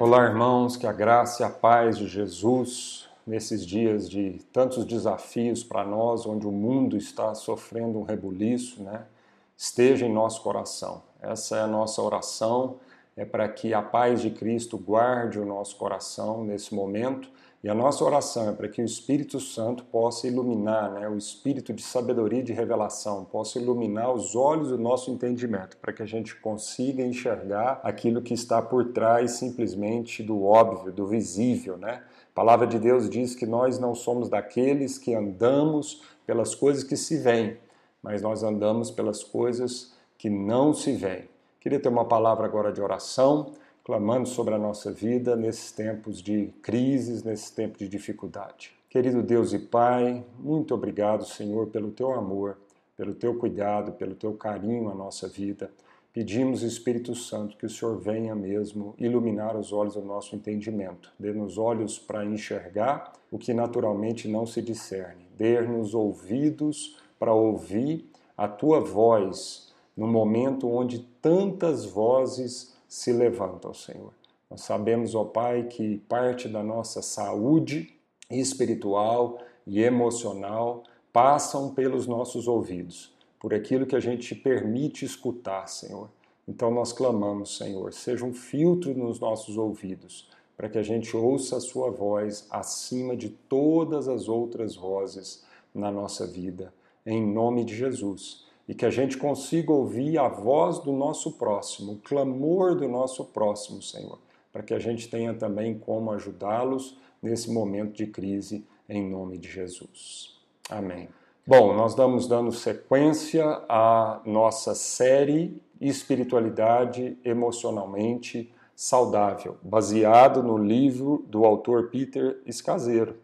Olá, irmãos, que a graça e a paz de Jesus, nesses dias de tantos desafios para nós, onde o mundo está sofrendo um rebuliço, né, esteja em nosso coração. Essa é a nossa oração, é para que a paz de Cristo guarde o nosso coração nesse momento e a nossa oração é para que o Espírito Santo possa iluminar, né, o espírito de sabedoria e de revelação, possa iluminar os olhos do nosso entendimento, para que a gente consiga enxergar aquilo que está por trás simplesmente do óbvio, do visível. Né? A palavra de Deus diz que nós não somos daqueles que andamos pelas coisas que se veem, mas nós andamos pelas coisas que não se veem. Queria ter uma palavra agora de oração clamando sobre a nossa vida nesses tempos de crises, nesses tempos de dificuldade. Querido Deus e Pai, muito obrigado, Senhor, pelo teu amor, pelo teu cuidado, pelo teu carinho à nossa vida. Pedimos, Espírito Santo, que o Senhor venha mesmo iluminar os olhos do nosso entendimento, dê-nos olhos para enxergar o que naturalmente não se discerne, dê-nos ouvidos para ouvir a tua voz no momento onde tantas vozes se levantam, Senhor. Nós sabemos, ó Pai, que parte da nossa saúde espiritual e emocional passam pelos nossos ouvidos, por aquilo que a gente permite escutar, Senhor. Então nós clamamos, Senhor, seja um filtro nos nossos ouvidos, para que a gente ouça a Sua voz acima de todas as outras vozes na nossa vida. Em nome de Jesus e que a gente consiga ouvir a voz do nosso próximo, o clamor do nosso próximo, Senhor, para que a gente tenha também como ajudá-los nesse momento de crise, em nome de Jesus. Amém. Bom, nós estamos dando sequência à nossa série Espiritualidade Emocionalmente Saudável, baseado no livro do autor Peter Escaseiro.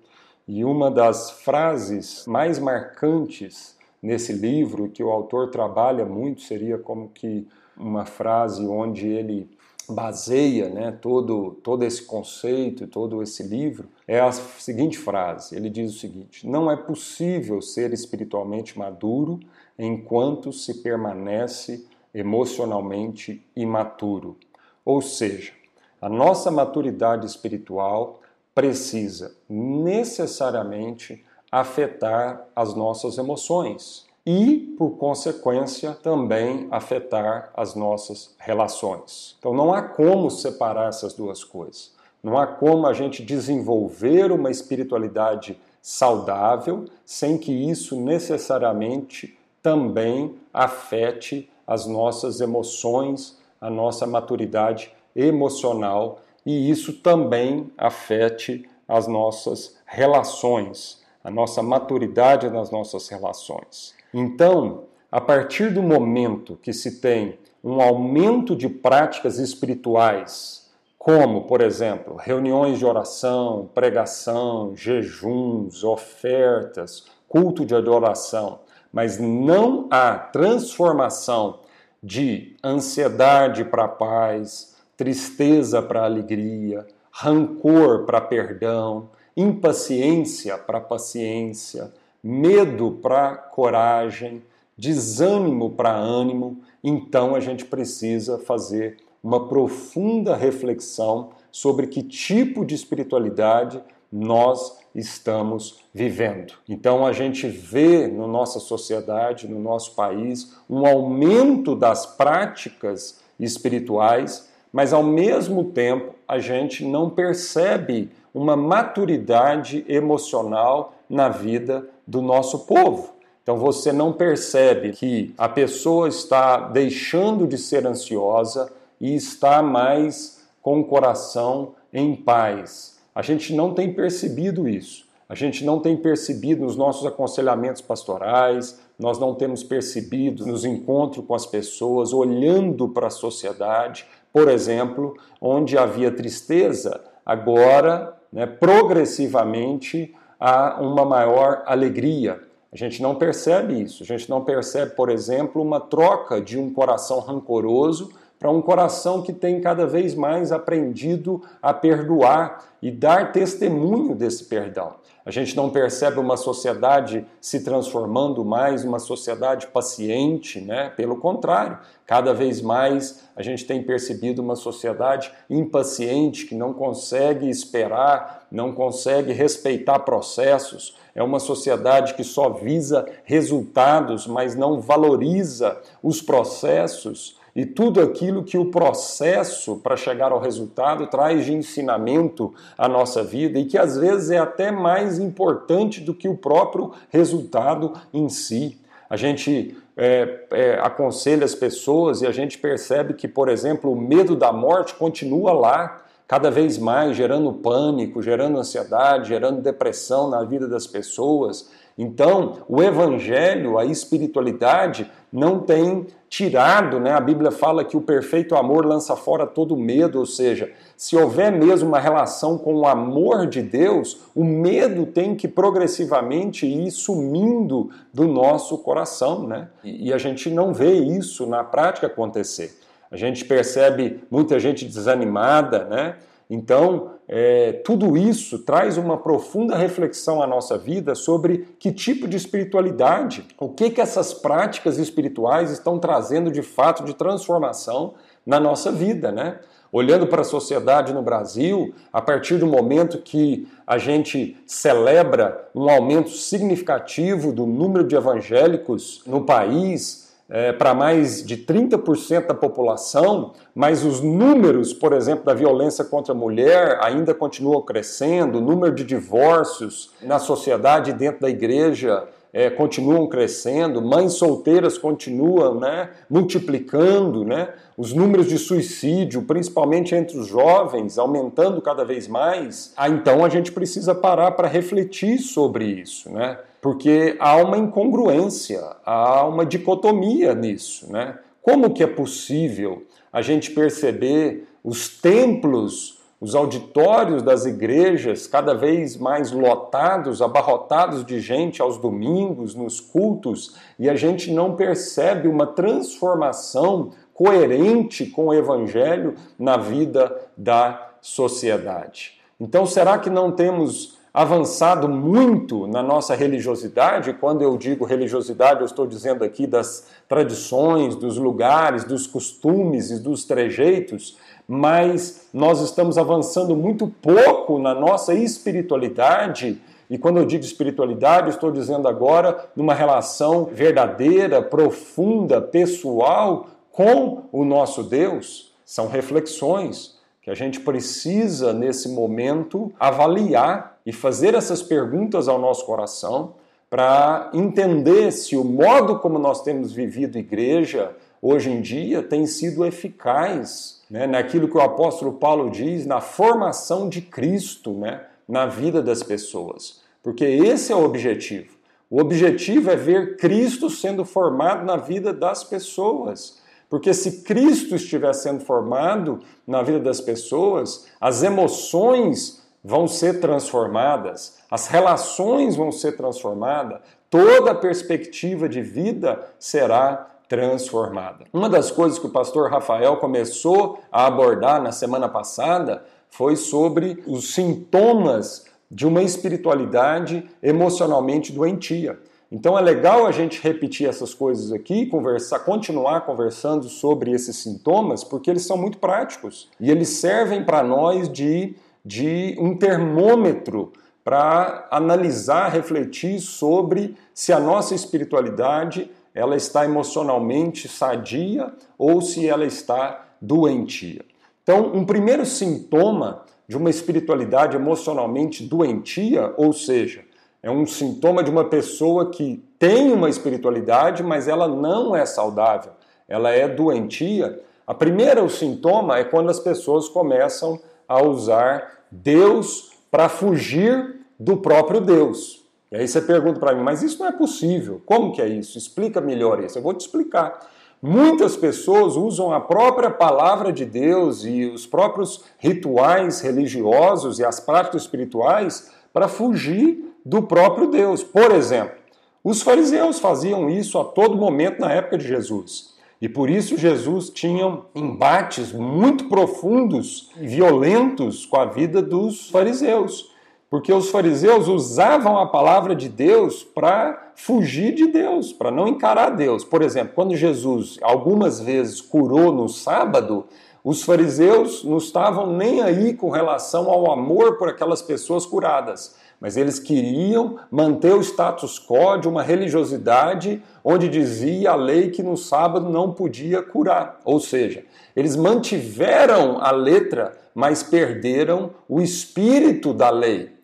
E uma das frases mais marcantes nesse livro, que o autor trabalha muito, seria como que uma frase onde ele baseia né, todo, todo esse conceito, todo esse livro, é a seguinte frase: ele diz o seguinte: Não é possível ser espiritualmente maduro enquanto se permanece emocionalmente imaturo. Ou seja, a nossa maturidade espiritual precisa necessariamente afetar as nossas emoções e, por consequência, também afetar as nossas relações. Então não há como separar essas duas coisas. Não há como a gente desenvolver uma espiritualidade saudável sem que isso necessariamente também afete as nossas emoções, a nossa maturidade emocional e isso também afete as nossas relações a nossa maturidade nas nossas relações. Então, a partir do momento que se tem um aumento de práticas espirituais, como, por exemplo, reuniões de oração, pregação, jejuns, ofertas, culto de adoração, mas não há transformação de ansiedade para paz, tristeza para alegria, rancor para perdão, impaciência para paciência, medo para coragem, desânimo para ânimo, então a gente precisa fazer uma profunda reflexão sobre que tipo de espiritualidade nós estamos vivendo. Então a gente vê na nossa sociedade, no nosso país, um aumento das práticas espirituais, mas ao mesmo tempo a gente não percebe uma maturidade emocional na vida do nosso povo. Então você não percebe que a pessoa está deixando de ser ansiosa e está mais com o coração em paz. A gente não tem percebido isso. A gente não tem percebido nos nossos aconselhamentos pastorais, nós não temos percebido nos encontros com as pessoas, olhando para a sociedade, por exemplo, onde havia tristeza, agora né, progressivamente a uma maior alegria. A gente não percebe isso. A gente não percebe, por exemplo, uma troca de um coração rancoroso para um coração que tem cada vez mais aprendido a perdoar e dar testemunho desse perdão. A gente não percebe uma sociedade se transformando mais uma sociedade paciente, né? Pelo contrário, cada vez mais a gente tem percebido uma sociedade impaciente que não consegue esperar, não consegue respeitar processos. É uma sociedade que só visa resultados, mas não valoriza os processos e tudo aquilo que o processo para chegar ao resultado traz de ensinamento à nossa vida e que às vezes é até mais importante do que o próprio resultado em si. A gente é, é, aconselha as pessoas e a gente percebe que, por exemplo, o medo da morte continua lá, cada vez mais, gerando pânico, gerando ansiedade, gerando depressão na vida das pessoas. Então, o evangelho, a espiritualidade, não tem tirado, né? A Bíblia fala que o perfeito amor lança fora todo medo, ou seja, se houver mesmo uma relação com o amor de Deus, o medo tem que progressivamente ir sumindo do nosso coração, né? E a gente não vê isso na prática acontecer. A gente percebe muita gente desanimada, né? Então, é, tudo isso traz uma profunda reflexão à nossa vida sobre que tipo de espiritualidade, o que, que essas práticas espirituais estão trazendo de fato de transformação na nossa vida, né? Olhando para a sociedade no Brasil, a partir do momento que a gente celebra um aumento significativo do número de evangélicos no país, é, para mais de 30% da população, mas os números, por exemplo, da violência contra a mulher ainda continuam crescendo, o número de divórcios na sociedade e dentro da igreja é, continuam crescendo, mães solteiras continuam né, multiplicando, né, os números de suicídio, principalmente entre os jovens, aumentando cada vez mais. Ah, então a gente precisa parar para refletir sobre isso. Né? porque há uma incongruência, há uma dicotomia nisso, né? Como que é possível a gente perceber os templos, os auditórios das igrejas cada vez mais lotados, abarrotados de gente aos domingos, nos cultos, e a gente não percebe uma transformação coerente com o evangelho na vida da sociedade? Então, será que não temos avançado muito na nossa religiosidade. Quando eu digo religiosidade, eu estou dizendo aqui das tradições, dos lugares, dos costumes e dos trejeitos, mas nós estamos avançando muito pouco na nossa espiritualidade. E quando eu digo espiritualidade, estou dizendo agora numa relação verdadeira, profunda, pessoal com o nosso Deus. São reflexões que a gente precisa, nesse momento, avaliar e fazer essas perguntas ao nosso coração para entender se o modo como nós temos vivido igreja hoje em dia tem sido eficaz né, naquilo que o apóstolo Paulo diz, na formação de Cristo né, na vida das pessoas. Porque esse é o objetivo. O objetivo é ver Cristo sendo formado na vida das pessoas. Porque se Cristo estiver sendo formado na vida das pessoas, as emoções vão ser transformadas, as relações vão ser transformadas, toda a perspectiva de vida será transformada. Uma das coisas que o pastor Rafael começou a abordar na semana passada foi sobre os sintomas de uma espiritualidade emocionalmente doentia. Então é legal a gente repetir essas coisas aqui, conversar, continuar conversando sobre esses sintomas, porque eles são muito práticos e eles servem para nós de, de um termômetro para analisar, refletir sobre se a nossa espiritualidade ela está emocionalmente sadia ou se ela está doentia. Então, um primeiro sintoma de uma espiritualidade emocionalmente doentia, ou seja, é um sintoma de uma pessoa que tem uma espiritualidade, mas ela não é saudável, ela é doentia. A primeira o sintoma é quando as pessoas começam a usar Deus para fugir do próprio Deus. E aí você pergunta para mim, mas isso não é possível. Como que é isso? Explica melhor isso. Eu vou te explicar. Muitas pessoas usam a própria palavra de Deus e os próprios rituais religiosos e as práticas espirituais para fugir do próprio Deus. Por exemplo, os fariseus faziam isso a todo momento na época de Jesus. E por isso Jesus tinha embates muito profundos e violentos com a vida dos fariseus. Porque os fariseus usavam a palavra de Deus para fugir de Deus, para não encarar Deus. Por exemplo, quando Jesus algumas vezes curou no sábado, os fariseus não estavam nem aí com relação ao amor por aquelas pessoas curadas mas eles queriam manter o status quo de uma religiosidade onde dizia a lei que no sábado não podia curar. Ou seja, eles mantiveram a letra, mas perderam o espírito da lei.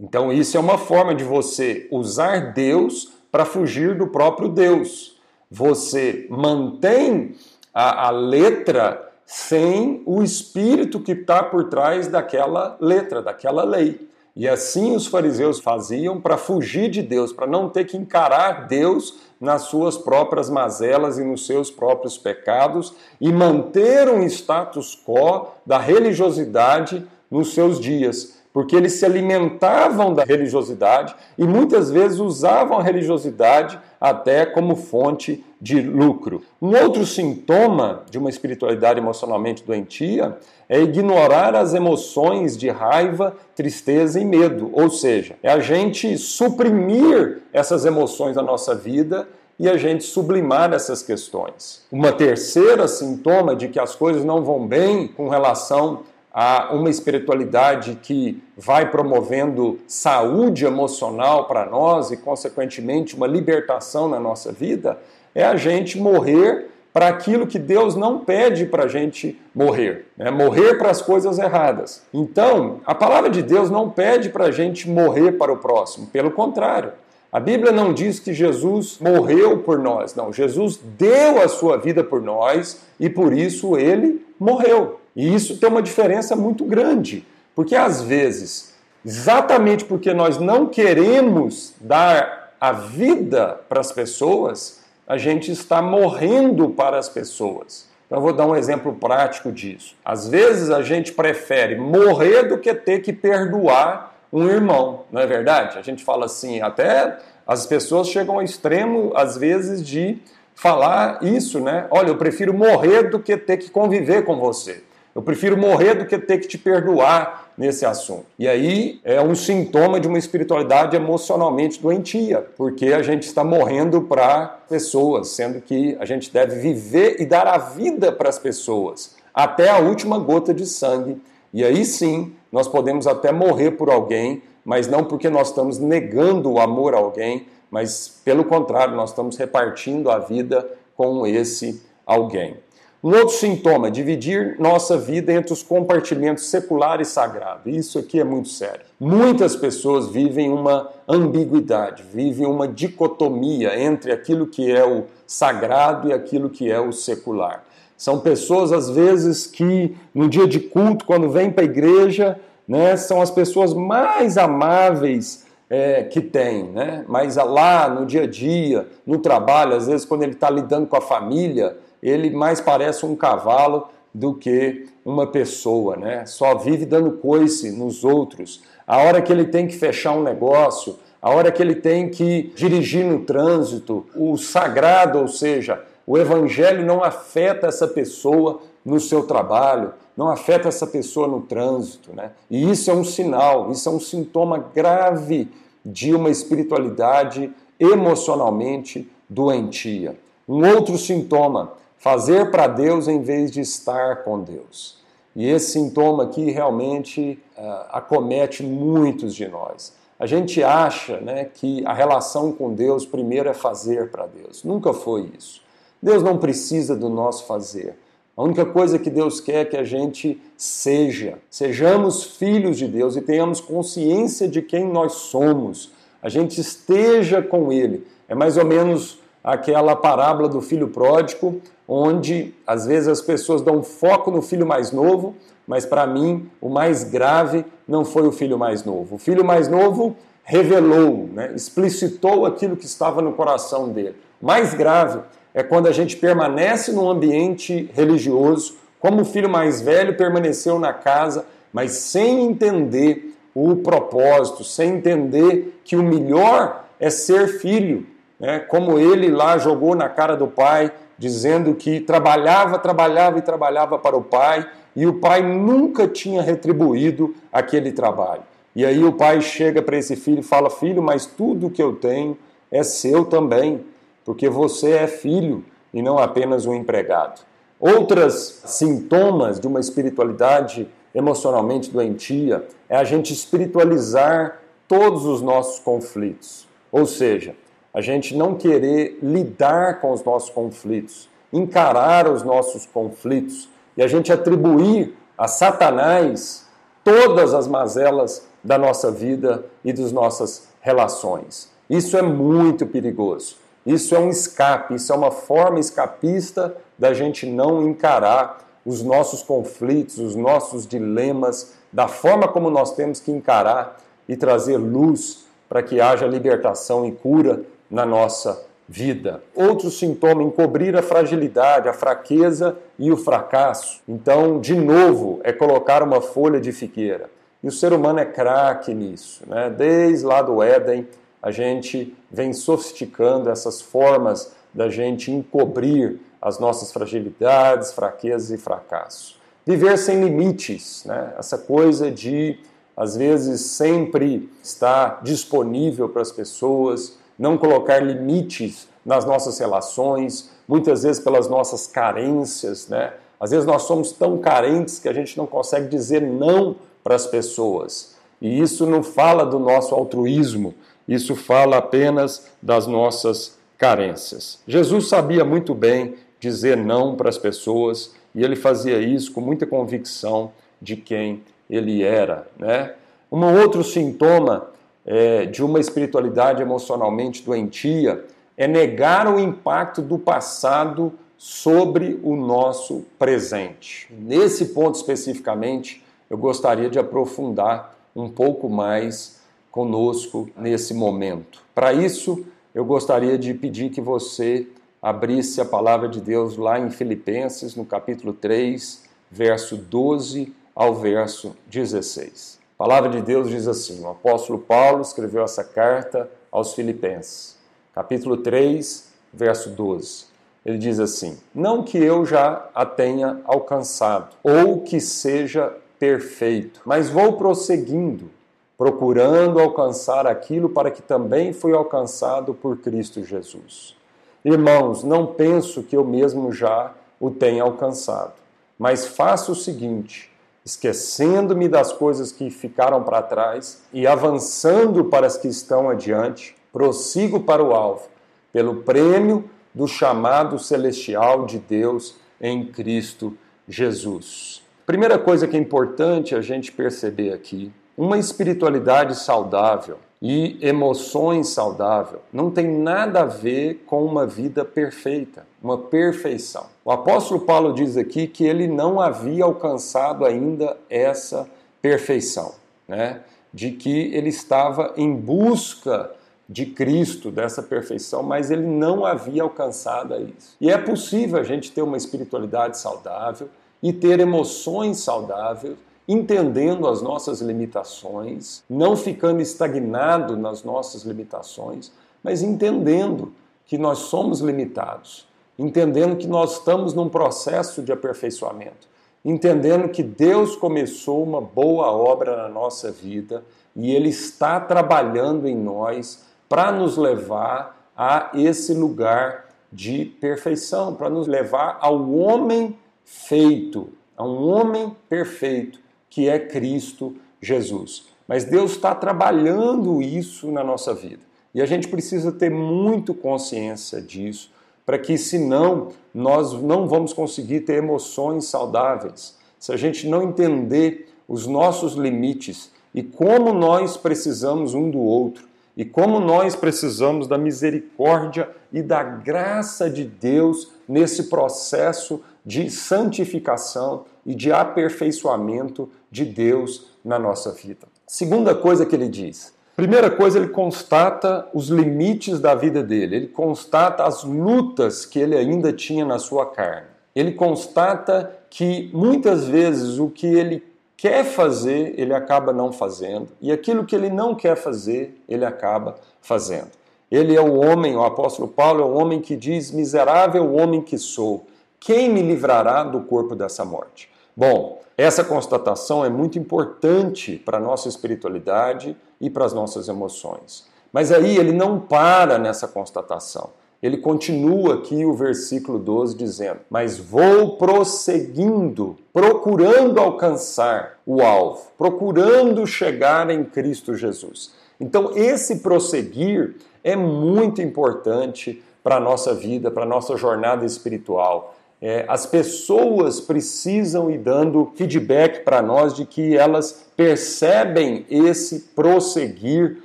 Então, isso é uma forma de você usar Deus para fugir do próprio Deus. Você mantém a, a letra sem o espírito que está por trás daquela letra, daquela lei. E assim os fariseus faziam para fugir de Deus, para não ter que encarar Deus nas suas próprias mazelas e nos seus próprios pecados e manter um status quo da religiosidade nos seus dias, porque eles se alimentavam da religiosidade e muitas vezes usavam a religiosidade até como fonte de lucro. Um outro sintoma de uma espiritualidade emocionalmente doentia é ignorar as emoções de raiva, tristeza e medo, ou seja, é a gente suprimir essas emoções da nossa vida e a gente sublimar essas questões. Uma terceira sintoma de que as coisas não vão bem com relação a uma espiritualidade que vai promovendo saúde emocional para nós e, consequentemente, uma libertação na nossa vida, é a gente morrer para aquilo que Deus não pede para a gente morrer, né? morrer para as coisas erradas. Então, a palavra de Deus não pede para a gente morrer para o próximo, pelo contrário. A Bíblia não diz que Jesus morreu por nós, não. Jesus deu a sua vida por nós e por isso ele morreu. E isso tem uma diferença muito grande, porque às vezes, exatamente porque nós não queremos dar a vida para as pessoas, a gente está morrendo para as pessoas. Então, eu vou dar um exemplo prático disso. Às vezes a gente prefere morrer do que ter que perdoar um irmão, não é verdade? A gente fala assim, até as pessoas chegam ao extremo, às vezes, de falar isso, né? Olha, eu prefiro morrer do que ter que conviver com você. Eu prefiro morrer do que ter que te perdoar nesse assunto. E aí é um sintoma de uma espiritualidade emocionalmente doentia, porque a gente está morrendo para pessoas, sendo que a gente deve viver e dar a vida para as pessoas, até a última gota de sangue. E aí sim, nós podemos até morrer por alguém, mas não porque nós estamos negando o amor a alguém, mas pelo contrário, nós estamos repartindo a vida com esse alguém. Um outro sintoma, dividir nossa vida entre os compartimentos secular e sagrado. Isso aqui é muito sério. Muitas pessoas vivem uma ambiguidade, vivem uma dicotomia entre aquilo que é o sagrado e aquilo que é o secular. São pessoas, às vezes, que no dia de culto, quando vêm para a igreja, né, são as pessoas mais amáveis é, que tem, né? mas lá no dia a dia, no trabalho, às vezes quando ele está lidando com a família, ele mais parece um cavalo do que uma pessoa, né? Só vive dando coice nos outros. A hora que ele tem que fechar um negócio, a hora que ele tem que dirigir no trânsito, o sagrado, ou seja, o evangelho não afeta essa pessoa no seu trabalho, não afeta essa pessoa no trânsito, né? E isso é um sinal, isso é um sintoma grave de uma espiritualidade emocionalmente doentia. Um outro sintoma fazer para Deus em vez de estar com Deus. E esse sintoma aqui realmente uh, acomete muitos de nós. A gente acha né, que a relação com Deus primeiro é fazer para Deus. Nunca foi isso. Deus não precisa do nosso fazer. A única coisa que Deus quer é que a gente seja, sejamos filhos de Deus e tenhamos consciência de quem nós somos. A gente esteja com Ele. É mais ou menos aquela parábola do filho pródigo, onde às vezes as pessoas dão foco no filho mais novo, mas para mim o mais grave não foi o filho mais novo. O filho mais novo revelou, né, explicitou aquilo que estava no coração dele. Mais grave é quando a gente permanece num ambiente religioso, como o filho mais velho permaneceu na casa, mas sem entender o propósito, sem entender que o melhor é ser filho, né? como ele lá jogou na cara do pai dizendo que trabalhava, trabalhava e trabalhava para o pai e o pai nunca tinha retribuído aquele trabalho. E aí o pai chega para esse filho e fala: Filho, mas tudo que eu tenho é seu também, porque você é filho e não apenas um empregado. Outros sintomas de uma espiritualidade emocionalmente doentia é a gente espiritualizar todos os nossos conflitos. Ou seja, a gente não querer lidar com os nossos conflitos, encarar os nossos conflitos e a gente atribuir a Satanás todas as mazelas da nossa vida e das nossas relações. Isso é muito perigoso. Isso é um escape, isso é uma forma escapista da gente não encarar os nossos conflitos, os nossos dilemas, da forma como nós temos que encarar e trazer luz para que haja libertação e cura na nossa vida. Outro sintoma, encobrir a fragilidade, a fraqueza e o fracasso. Então, de novo, é colocar uma folha de figueira. E o ser humano é craque nisso. Né? Desde lá do Éden, a gente vem sofisticando essas formas da gente encobrir as nossas fragilidades, fraquezas e fracassos. Viver sem limites, né? essa coisa de, às vezes, sempre estar disponível para as pessoas, não colocar limites nas nossas relações, muitas vezes pelas nossas carências, né? Às vezes nós somos tão carentes que a gente não consegue dizer não para as pessoas. E isso não fala do nosso altruísmo, isso fala apenas das nossas carências. Jesus sabia muito bem dizer não para as pessoas e ele fazia isso com muita convicção de quem ele era, né? Um outro sintoma é, de uma espiritualidade emocionalmente doentia é negar o impacto do passado sobre o nosso presente. Nesse ponto especificamente, eu gostaria de aprofundar um pouco mais conosco nesse momento. Para isso, eu gostaria de pedir que você abrisse a palavra de Deus lá em Filipenses, no capítulo 3, verso 12 ao verso 16. A palavra de Deus diz assim: o apóstolo Paulo escreveu essa carta aos Filipenses, capítulo 3, verso 12. Ele diz assim: Não que eu já a tenha alcançado, ou que seja perfeito, mas vou prosseguindo, procurando alcançar aquilo para que também fui alcançado por Cristo Jesus. Irmãos, não penso que eu mesmo já o tenha alcançado, mas faço o seguinte esquecendo-me das coisas que ficaram para trás e avançando para as que estão adiante, prossigo para o alvo, pelo prêmio do chamado celestial de Deus em Cristo Jesus. Primeira coisa que é importante a gente perceber aqui: uma espiritualidade saudável e emoções saudáveis não tem nada a ver com uma vida perfeita, uma perfeição. O apóstolo Paulo diz aqui que ele não havia alcançado ainda essa perfeição, né? de que ele estava em busca de Cristo, dessa perfeição, mas ele não havia alcançado isso. E é possível a gente ter uma espiritualidade saudável e ter emoções saudáveis entendendo as nossas limitações, não ficando estagnado nas nossas limitações, mas entendendo que nós somos limitados, entendendo que nós estamos num processo de aperfeiçoamento, entendendo que Deus começou uma boa obra na nossa vida e Ele está trabalhando em nós para nos levar a esse lugar de perfeição, para nos levar ao homem feito, a um homem perfeito que é Cristo Jesus. Mas Deus está trabalhando isso na nossa vida. E a gente precisa ter muito consciência disso, para que senão nós não vamos conseguir ter emoções saudáveis. Se a gente não entender os nossos limites e como nós precisamos um do outro, e como nós precisamos da misericórdia e da graça de Deus nesse processo de santificação e de aperfeiçoamento de Deus na nossa vida. Segunda coisa que ele diz. Primeira coisa, ele constata os limites da vida dele, ele constata as lutas que ele ainda tinha na sua carne. Ele constata que muitas vezes o que ele quer fazer, ele acaba não fazendo, e aquilo que ele não quer fazer, ele acaba fazendo. Ele é o homem, o apóstolo Paulo é o homem que diz: Miserável homem que sou, quem me livrará do corpo dessa morte? Bom, essa constatação é muito importante para a nossa espiritualidade e para as nossas emoções. Mas aí ele não para nessa constatação. Ele continua aqui o versículo 12 dizendo: Mas vou prosseguindo, procurando alcançar o alvo, procurando chegar em Cristo Jesus. Então, esse prosseguir é muito importante para a nossa vida, para a nossa jornada espiritual. É, as pessoas precisam ir dando feedback para nós de que elas percebem esse prosseguir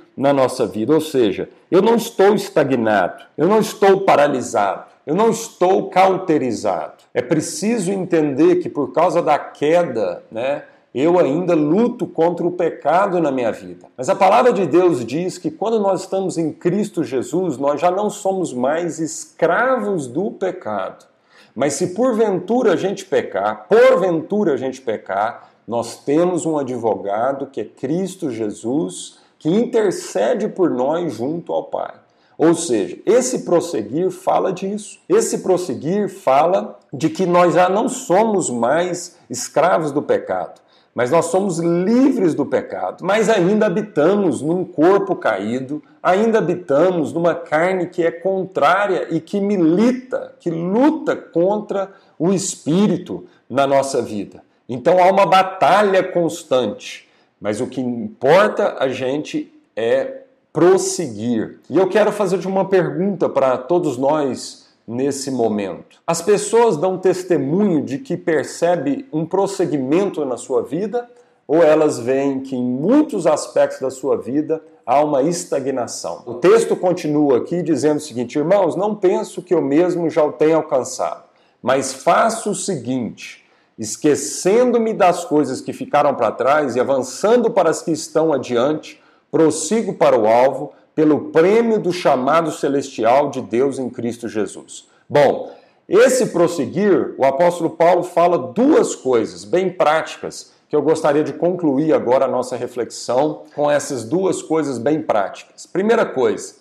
na nossa vida. Ou seja, eu não estou estagnado, eu não estou paralisado, eu não estou cauterizado. É preciso entender que por causa da queda, né, eu ainda luto contra o pecado na minha vida. Mas a palavra de Deus diz que quando nós estamos em Cristo Jesus, nós já não somos mais escravos do pecado. Mas se porventura a gente pecar, porventura a gente pecar, nós temos um advogado que é Cristo Jesus, que intercede por nós junto ao Pai. Ou seja, esse prosseguir fala disso. Esse prosseguir fala de que nós já não somos mais escravos do pecado, mas nós somos livres do pecado, mas ainda habitamos num corpo caído, ainda habitamos numa carne que é contrária e que milita, que luta contra o espírito na nossa vida. Então há uma batalha constante. Mas o que importa a gente é prosseguir. E eu quero fazer uma pergunta para todos nós nesse momento. As pessoas dão testemunho de que percebe um prosseguimento na sua vida ou elas veem que em muitos aspectos da sua vida há uma estagnação. O texto continua aqui dizendo o seguinte: Irmãos, não penso que eu mesmo já o tenha alcançado, mas faço o seguinte esquecendo-me das coisas que ficaram para trás e avançando para as que estão adiante, prossigo para o alvo, pelo prêmio do chamado celestial de Deus em Cristo Jesus. Bom, esse prosseguir, o apóstolo Paulo fala duas coisas bem práticas que eu gostaria de concluir agora a nossa reflexão com essas duas coisas bem práticas. Primeira coisa,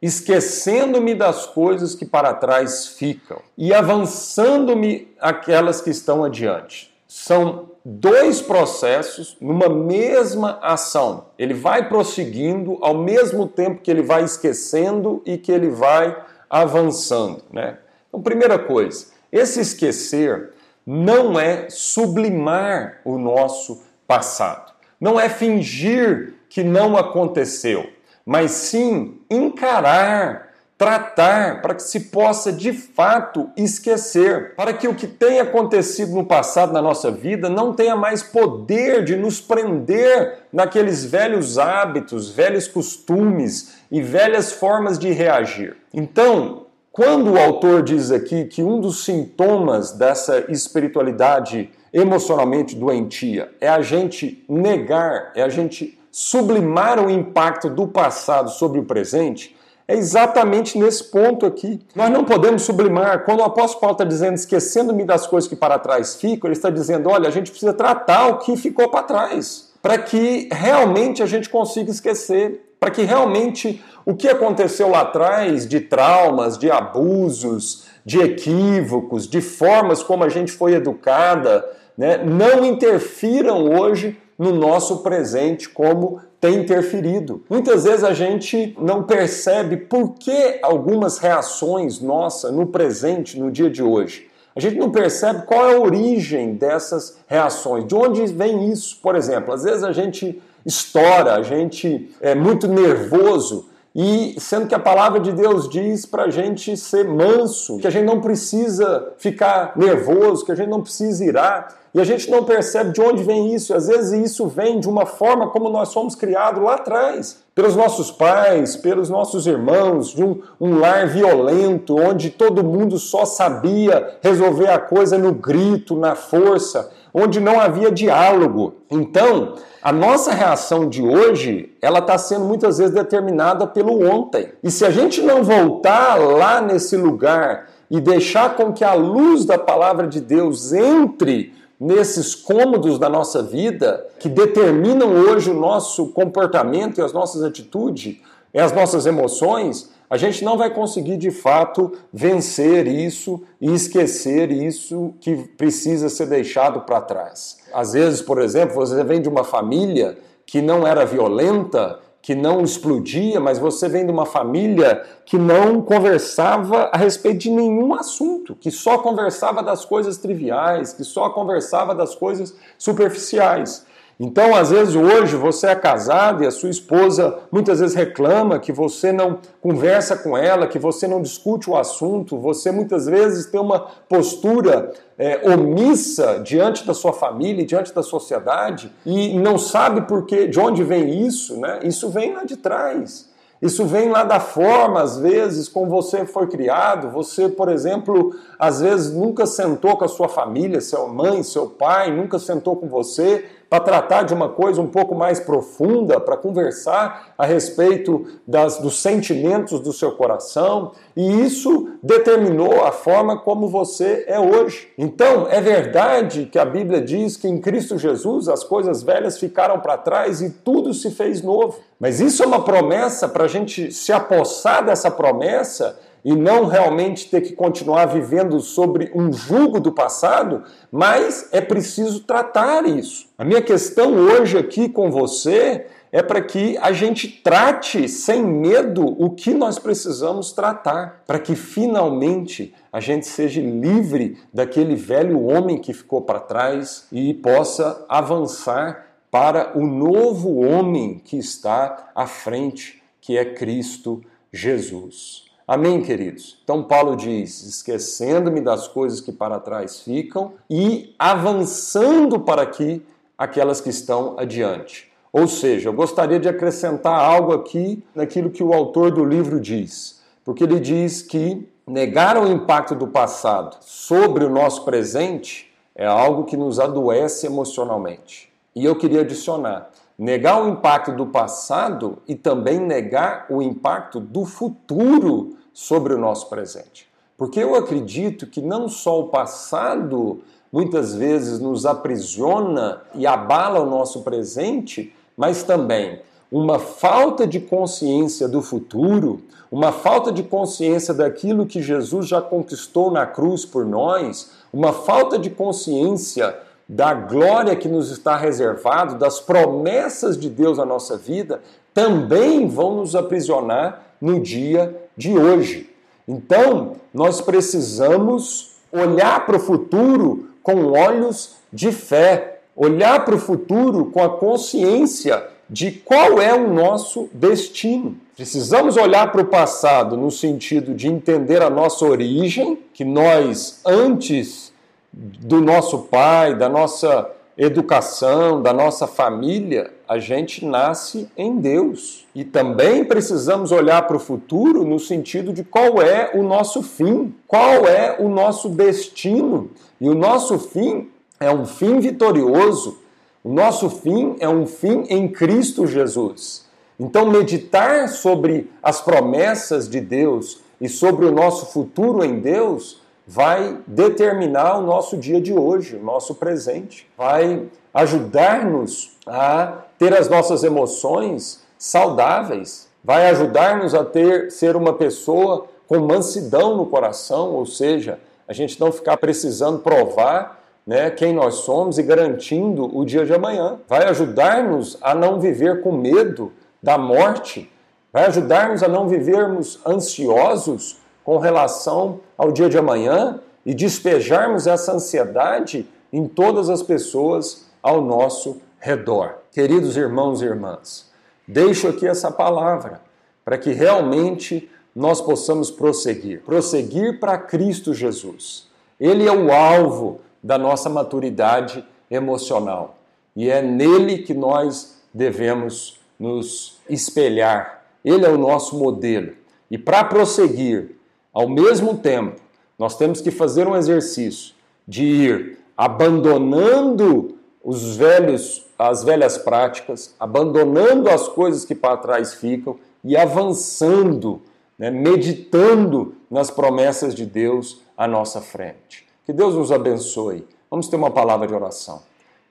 esquecendo-me das coisas que para trás ficam e avançando-me aquelas que estão adiante. São dois processos numa mesma ação. Ele vai prosseguindo ao mesmo tempo que ele vai esquecendo e que ele vai avançando, né? Então, primeira coisa, esse esquecer não é sublimar o nosso passado. Não é fingir que não aconteceu mas sim encarar, tratar, para que se possa de fato esquecer, para que o que tem acontecido no passado na nossa vida não tenha mais poder de nos prender naqueles velhos hábitos, velhos costumes e velhas formas de reagir. Então, quando o autor diz aqui que um dos sintomas dessa espiritualidade emocionalmente doentia é a gente negar, é a gente sublimar o impacto do passado sobre o presente, é exatamente nesse ponto aqui. Nós não podemos sublimar. Quando o apóstolo Paulo está dizendo, esquecendo-me das coisas que para trás ficam, ele está dizendo, olha, a gente precisa tratar o que ficou para trás, para que realmente a gente consiga esquecer, para que realmente o que aconteceu lá atrás de traumas, de abusos, de equívocos, de formas como a gente foi educada, né, não interfiram hoje no nosso presente como tem interferido. Muitas vezes a gente não percebe por que algumas reações nossas no presente, no dia de hoje. A gente não percebe qual é a origem dessas reações, de onde vem isso. Por exemplo, às vezes a gente estoura, a gente é muito nervoso e sendo que a palavra de Deus diz para a gente ser manso, que a gente não precisa ficar nervoso, que a gente não precisa irar, e a gente não percebe de onde vem isso. Às vezes isso vem de uma forma como nós fomos criados lá atrás, pelos nossos pais, pelos nossos irmãos, de um, um lar violento, onde todo mundo só sabia resolver a coisa no grito, na força, onde não havia diálogo. Então, a nossa reação de hoje, ela está sendo muitas vezes determinada pelo ontem. E se a gente não voltar lá nesse lugar e deixar com que a luz da palavra de Deus entre nesses cômodos da nossa vida que determinam hoje o nosso comportamento e as nossas atitudes e as nossas emoções, a gente não vai conseguir de fato vencer isso e esquecer isso que precisa ser deixado para trás. Às vezes, por exemplo, você vem de uma família que não era violenta, que não explodia, mas você vem de uma família que não conversava a respeito de nenhum assunto, que só conversava das coisas triviais, que só conversava das coisas superficiais. Então, às vezes, hoje você é casado e a sua esposa muitas vezes reclama que você não conversa com ela, que você não discute o assunto, você muitas vezes tem uma postura é, omissa diante da sua família, diante da sociedade e não sabe por que, de onde vem isso, né? Isso vem lá de trás. Isso vem lá da forma, às vezes, como você foi criado. Você, por exemplo, às vezes nunca sentou com a sua família, sua mãe, seu pai, nunca sentou com você para tratar de uma coisa um pouco mais profunda, para conversar a respeito das, dos sentimentos do seu coração, e isso determinou a forma como você é hoje. Então, é verdade que a Bíblia diz que em Cristo Jesus as coisas velhas ficaram para trás e tudo se fez novo. Mas isso é uma promessa para a gente se apossar dessa promessa e não realmente ter que continuar vivendo sobre um jugo do passado, mas é preciso tratar isso. A minha questão hoje aqui com você é para que a gente trate sem medo o que nós precisamos tratar, para que finalmente a gente seja livre daquele velho homem que ficou para trás e possa avançar para o novo homem que está à frente, que é Cristo Jesus. Amém, queridos? Então, Paulo diz: esquecendo-me das coisas que para trás ficam e avançando para aqui aquelas que estão adiante. Ou seja, eu gostaria de acrescentar algo aqui naquilo que o autor do livro diz, porque ele diz que negar o impacto do passado sobre o nosso presente é algo que nos adoece emocionalmente. E eu queria adicionar: negar o impacto do passado e também negar o impacto do futuro sobre o nosso presente. Porque eu acredito que não só o passado muitas vezes nos aprisiona e abala o nosso presente, mas também uma falta de consciência do futuro, uma falta de consciência daquilo que Jesus já conquistou na cruz por nós, uma falta de consciência da glória que nos está reservado, das promessas de Deus na nossa vida, também vão nos aprisionar no dia de hoje. Então, nós precisamos olhar para o futuro com olhos de fé, olhar para o futuro com a consciência de qual é o nosso destino. Precisamos olhar para o passado no sentido de entender a nossa origem, que nós, antes do nosso pai, da nossa educação, da nossa família, a gente nasce em Deus. E também precisamos olhar para o futuro no sentido de qual é o nosso fim, qual é o nosso destino. E o nosso fim é um fim vitorioso, o nosso fim é um fim em Cristo Jesus. Então, meditar sobre as promessas de Deus e sobre o nosso futuro em Deus vai determinar o nosso dia de hoje, o nosso presente, vai ajudar-nos a ter as nossas emoções saudáveis, vai ajudar-nos a ter ser uma pessoa com mansidão no coração, ou seja, a gente não ficar precisando provar né, quem nós somos e garantindo o dia de amanhã. Vai ajudar-nos a não viver com medo da morte, vai ajudar-nos a não vivermos ansiosos com relação ao dia de amanhã e despejarmos essa ansiedade em todas as pessoas ao nosso redor. Queridos irmãos e irmãs, deixo aqui essa palavra para que realmente nós possamos prosseguir prosseguir para Cristo Jesus. Ele é o alvo da nossa maturidade emocional e é nele que nós devemos nos espelhar. Ele é o nosso modelo. E para prosseguir ao mesmo tempo, nós temos que fazer um exercício de ir abandonando os velhos, as velhas práticas, abandonando as coisas que para trás ficam e avançando, né, meditando nas promessas de Deus à nossa frente. Que Deus nos abençoe. Vamos ter uma palavra de oração.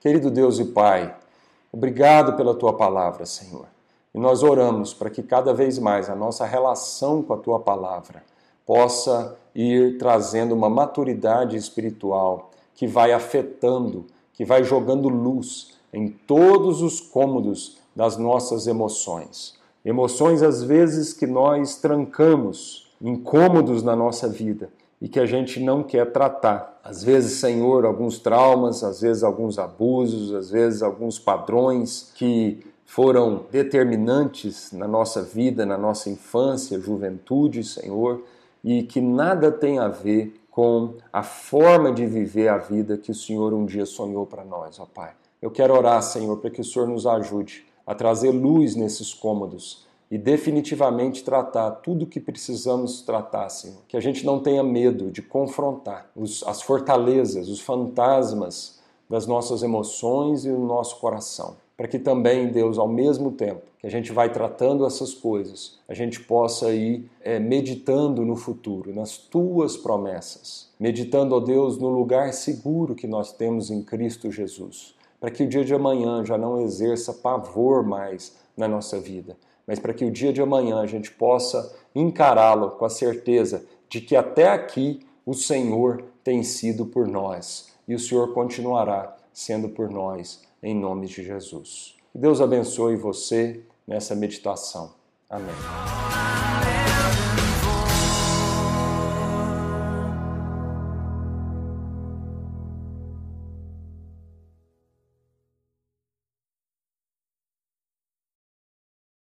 Querido Deus e Pai, obrigado pela tua palavra, Senhor. E nós oramos para que cada vez mais a nossa relação com a tua palavra possa ir trazendo uma maturidade espiritual que vai afetando, que vai jogando luz em todos os cômodos das nossas emoções. Emoções, às vezes, que nós trancamos, incômodos na nossa vida e que a gente não quer tratar. Às vezes, Senhor, alguns traumas, às vezes, alguns abusos, às vezes, alguns padrões que foram determinantes na nossa vida, na nossa infância, juventude, Senhor, e que nada tem a ver com a forma de viver a vida que o Senhor um dia sonhou para nós, ó Pai. Eu quero orar, Senhor, para que o Senhor nos ajude a trazer luz nesses cômodos e definitivamente tratar tudo o que precisamos tratar, Senhor. Que a gente não tenha medo de confrontar os, as fortalezas, os fantasmas das nossas emoções e do nosso coração. Para que também, Deus, ao mesmo tempo que a gente vai tratando essas coisas, a gente possa ir é, meditando no futuro, nas tuas promessas. Meditando, ó Deus, no lugar seguro que nós temos em Cristo Jesus. Para que o dia de amanhã já não exerça pavor mais na nossa vida, mas para que o dia de amanhã a gente possa encará-lo com a certeza de que até aqui o Senhor tem sido por nós e o Senhor continuará sendo por nós, em nome de Jesus. Que Deus abençoe você nessa meditação. Amém.